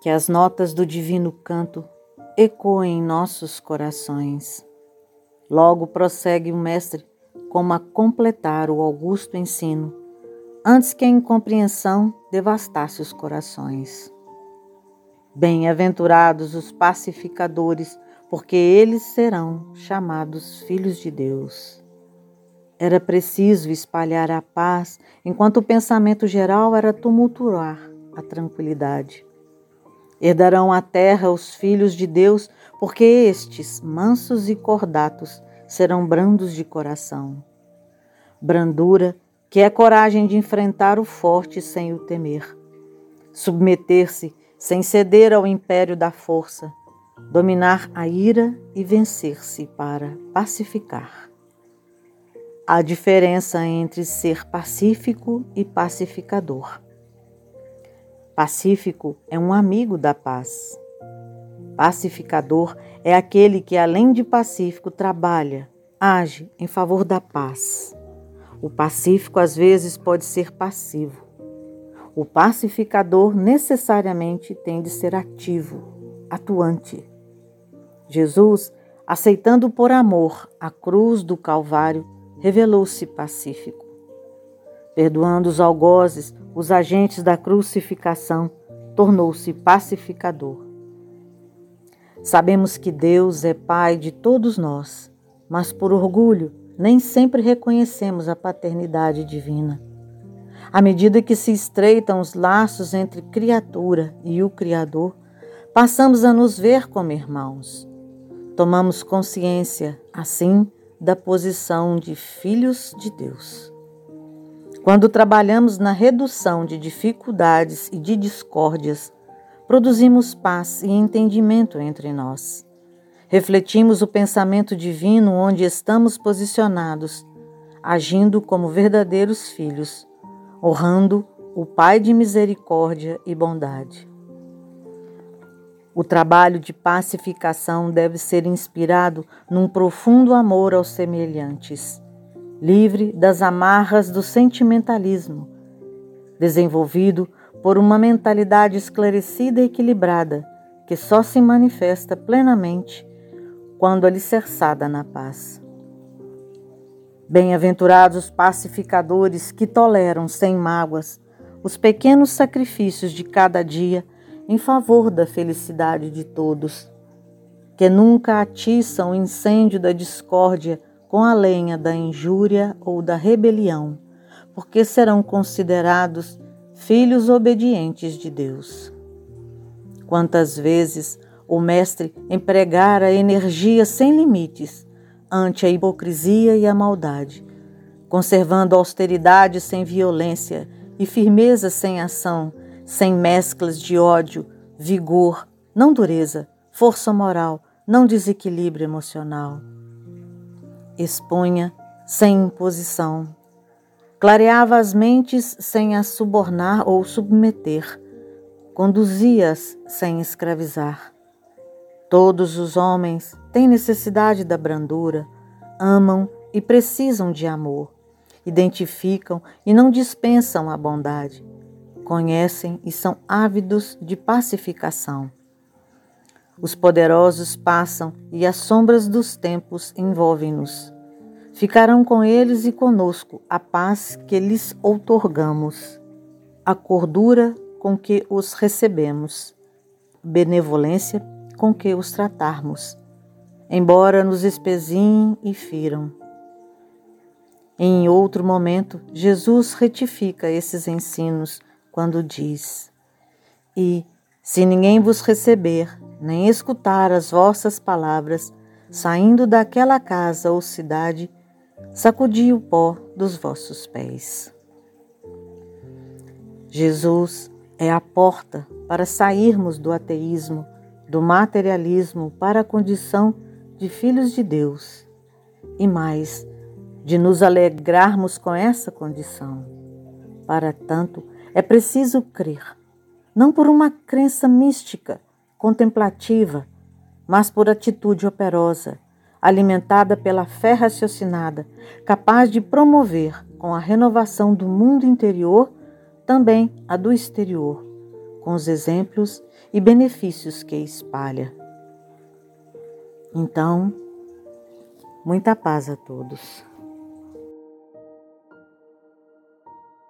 Que as notas do divino canto ecoem em nossos corações. Logo prossegue o Mestre como a completar o augusto ensino, antes que a incompreensão devastasse os corações. Bem-aventurados os pacificadores, porque eles serão chamados filhos de Deus. Era preciso espalhar a paz, enquanto o pensamento geral era tumultuar a tranquilidade. Herdarão a terra os filhos de Deus, porque estes, mansos e cordatos, serão brandos de coração. Brandura, que é coragem de enfrentar o forte sem o temer. Submeter-se sem ceder ao império da força, dominar a ira e vencer-se para pacificar. Há diferença entre ser pacífico e pacificador. Pacífico é um amigo da paz. Pacificador é aquele que, além de pacífico, trabalha, age em favor da paz. O pacífico às vezes pode ser passivo. O pacificador necessariamente tem de ser ativo, atuante. Jesus, aceitando por amor a cruz do Calvário, revelou-se pacífico. Perdoando os algozes, os agentes da crucificação, tornou-se pacificador. Sabemos que Deus é Pai de todos nós, mas por orgulho nem sempre reconhecemos a paternidade divina. À medida que se estreitam os laços entre criatura e o Criador, passamos a nos ver como irmãos. Tomamos consciência, assim, da posição de filhos de Deus. Quando trabalhamos na redução de dificuldades e de discórdias, produzimos paz e entendimento entre nós. Refletimos o pensamento divino onde estamos posicionados, agindo como verdadeiros filhos honrando o Pai de misericórdia e bondade. O trabalho de pacificação deve ser inspirado num profundo amor aos semelhantes, livre das amarras do sentimentalismo, desenvolvido por uma mentalidade esclarecida e equilibrada que só se manifesta plenamente quando alicerçada na paz. Bem-aventurados os pacificadores que toleram sem mágoas os pequenos sacrifícios de cada dia em favor da felicidade de todos, que nunca atiçam o incêndio da discórdia com a lenha da injúria ou da rebelião, porque serão considerados filhos obedientes de Deus. Quantas vezes o Mestre empregara energia sem limites ante a hipocrisia e a maldade, conservando austeridade sem violência e firmeza sem ação, sem mesclas de ódio, vigor, não dureza, força moral, não desequilíbrio emocional. Expunha sem imposição. Clareava as mentes sem as subornar ou submeter. Conduzia-as sem escravizar. Todos os homens têm necessidade da brandura, amam e precisam de amor, identificam e não dispensam a bondade, conhecem e são ávidos de pacificação. Os poderosos passam e as sombras dos tempos envolvem-nos. Ficarão com eles e conosco a paz que lhes outorgamos, a cordura com que os recebemos, benevolência com que os tratarmos, embora nos espezinhem e firam. Em outro momento, Jesus retifica esses ensinos quando diz: E, se ninguém vos receber, nem escutar as vossas palavras, saindo daquela casa ou cidade, sacudi o pó dos vossos pés. Jesus é a porta para sairmos do ateísmo do materialismo para a condição de filhos de Deus e mais, de nos alegrarmos com essa condição. Para tanto, é preciso crer, não por uma crença mística, contemplativa, mas por atitude operosa, alimentada pela fé raciocinada, capaz de promover, com a renovação do mundo interior, também a do exterior, com os exemplos e benefícios que espalha. Então, muita paz a todos.